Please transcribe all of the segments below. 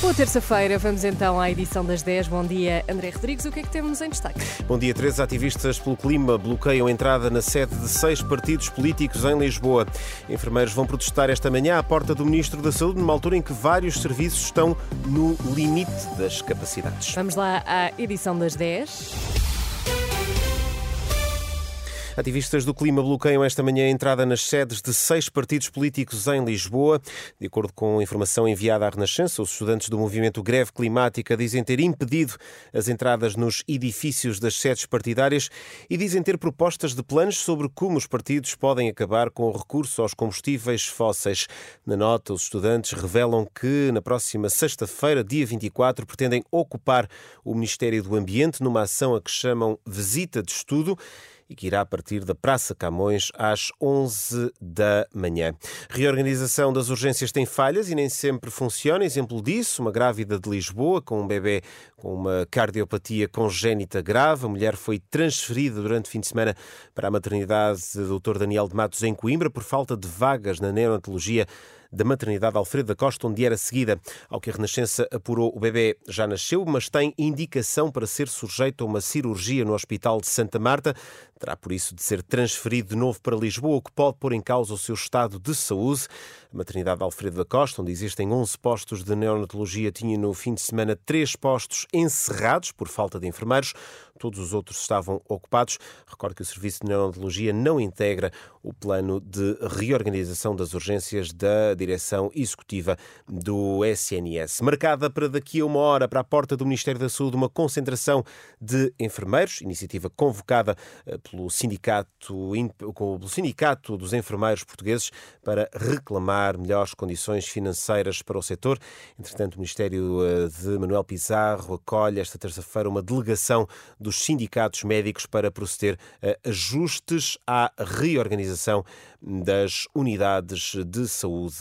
Boa terça-feira, vamos então à edição das 10. Bom dia, André Rodrigues. O que é que temos em destaque? Bom dia, três ativistas pelo clima bloqueiam a entrada na sede de seis partidos políticos em Lisboa. Enfermeiros vão protestar esta manhã à porta do Ministro da Saúde, numa altura em que vários serviços estão no limite das capacidades. Vamos lá à edição das 10. Ativistas do clima bloqueiam esta manhã a entrada nas sedes de seis partidos políticos em Lisboa. De acordo com informação enviada à Renascença, os estudantes do movimento Greve Climática dizem ter impedido as entradas nos edifícios das sedes partidárias e dizem ter propostas de planos sobre como os partidos podem acabar com o recurso aos combustíveis fósseis. Na nota, os estudantes revelam que na próxima sexta-feira, dia 24, pretendem ocupar o Ministério do Ambiente numa ação a que chamam Visita de Estudo e que irá partir da Praça Camões às 11 da manhã. Reorganização das urgências tem falhas e nem sempre funciona. Exemplo disso, uma grávida de Lisboa com um bebê com uma cardiopatia congénita grave. A mulher foi transferida durante o fim de semana para a maternidade Dr. Daniel de Matos em Coimbra por falta de vagas na neonatologia da maternidade Alfredo da Costa, onde era seguida. Ao que a Renascença apurou, o bebê já nasceu, mas tem indicação para ser sujeito a uma cirurgia no Hospital de Santa Marta. Terá, por isso, de ser transferido de novo para Lisboa, o que pode pôr em causa o seu estado de saúde. A maternidade Alfredo da Costa, onde existem 11 postos de neonatologia, tinha no fim de semana três postos encerrados por falta de enfermeiros. Todos os outros estavam ocupados. Recordo que o Serviço de Neonatologia não integra o plano de reorganização das urgências da direção executiva do SNS. Marcada para daqui a uma hora, para a porta do Ministério da Saúde, uma concentração de enfermeiros, iniciativa convocada eh, pelo sindicato, pelo sindicato dos enfermeiros portugueses para reclamar melhores condições financeiras para o setor. Entretanto, o Ministério eh, de Manuel Pizarro acolhe esta terça-feira uma delegação dos sindicatos médicos para proceder a ajustes à reorganização das unidades de saúde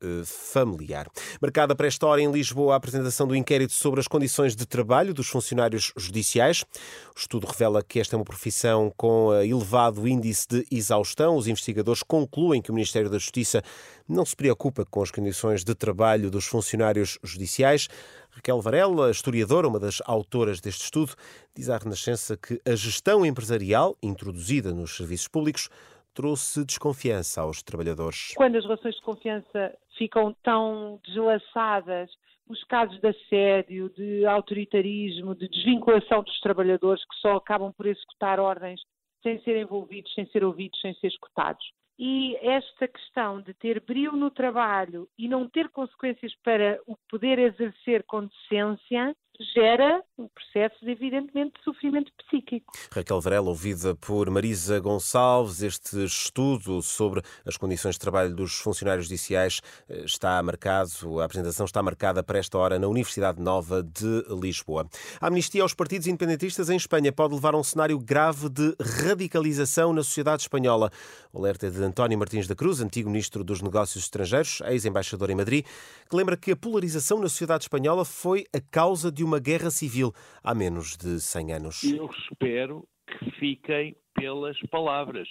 eh, familiar. Marcada para esta hora em Lisboa a apresentação do inquérito sobre as condições de trabalho dos funcionários judiciais. O estudo revela que esta é uma profissão com elevado índice de exaustão. Os investigadores concluem que o Ministério da Justiça não se preocupa com as condições de trabalho dos funcionários judiciais. Raquel Varela, historiadora, uma das autoras deste estudo, diz à Renascença que a gestão empresarial introduzida nos serviços públicos trouxe desconfiança aos trabalhadores. Quando as relações de confiança ficam tão deslaçadas, os casos de assédio, de autoritarismo, de desvinculação dos trabalhadores que só acabam por executar ordens sem ser envolvidos, sem ser ouvidos, sem ser escutados. E esta questão de ter brilho no trabalho e não ter consequências para o poder exercer com decência gera processo, de, evidentemente, de sofrimento psíquico. Raquel Varela, ouvida por Marisa Gonçalves, este estudo sobre as condições de trabalho dos funcionários judiciais eh, está marcado, a apresentação está marcada para esta hora na Universidade Nova de Lisboa. A amnistia aos partidos independentistas em Espanha pode levar a um cenário grave de radicalização na sociedade espanhola. O alerta é de António Martins da Cruz, antigo ministro dos Negócios Estrangeiros, ex-embaixador em Madrid, que lembra que a polarização na sociedade espanhola foi a causa de uma guerra civil há menos de 100 anos. Eu espero que fiquem pelas palavras.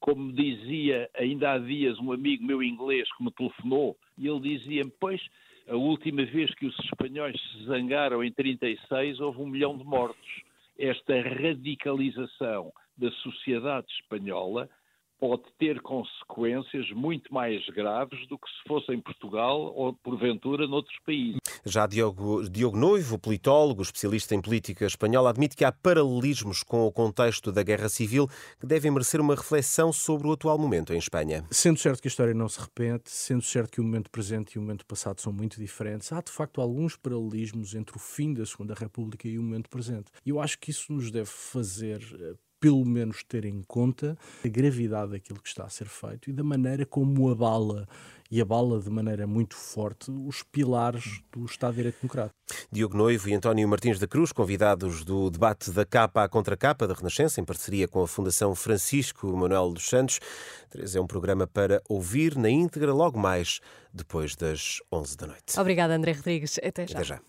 Como dizia ainda há dias um amigo meu inglês que me telefonou, e ele dizia-me: Pois, a última vez que os espanhóis se zangaram em 36 houve um milhão de mortos. Esta radicalização da sociedade espanhola pode ter consequências muito mais graves do que se fosse em Portugal ou, porventura, noutros países. Já Diogo, Diogo Noivo, politólogo, especialista em política espanhola, admite que há paralelismos com o contexto da Guerra Civil que devem merecer uma reflexão sobre o atual momento em Espanha. Sendo certo que a história não se repete, sendo certo que o momento presente e o momento passado são muito diferentes, há de facto alguns paralelismos entre o fim da Segunda República e o momento presente. E eu acho que isso nos deve fazer eh, pelo menos ter em conta a gravidade daquilo que está a ser feito e da maneira como abala e abala de maneira muito forte os pilares do Estado de Direito Democrático. Diogo Noivo e António Martins da Cruz, convidados do debate da capa à contracapa da Renascença, em parceria com a Fundação Francisco Manuel dos Santos. É um programa para ouvir na íntegra logo mais depois das 11 da noite. Obrigada, André Rodrigues. Até já. Até já.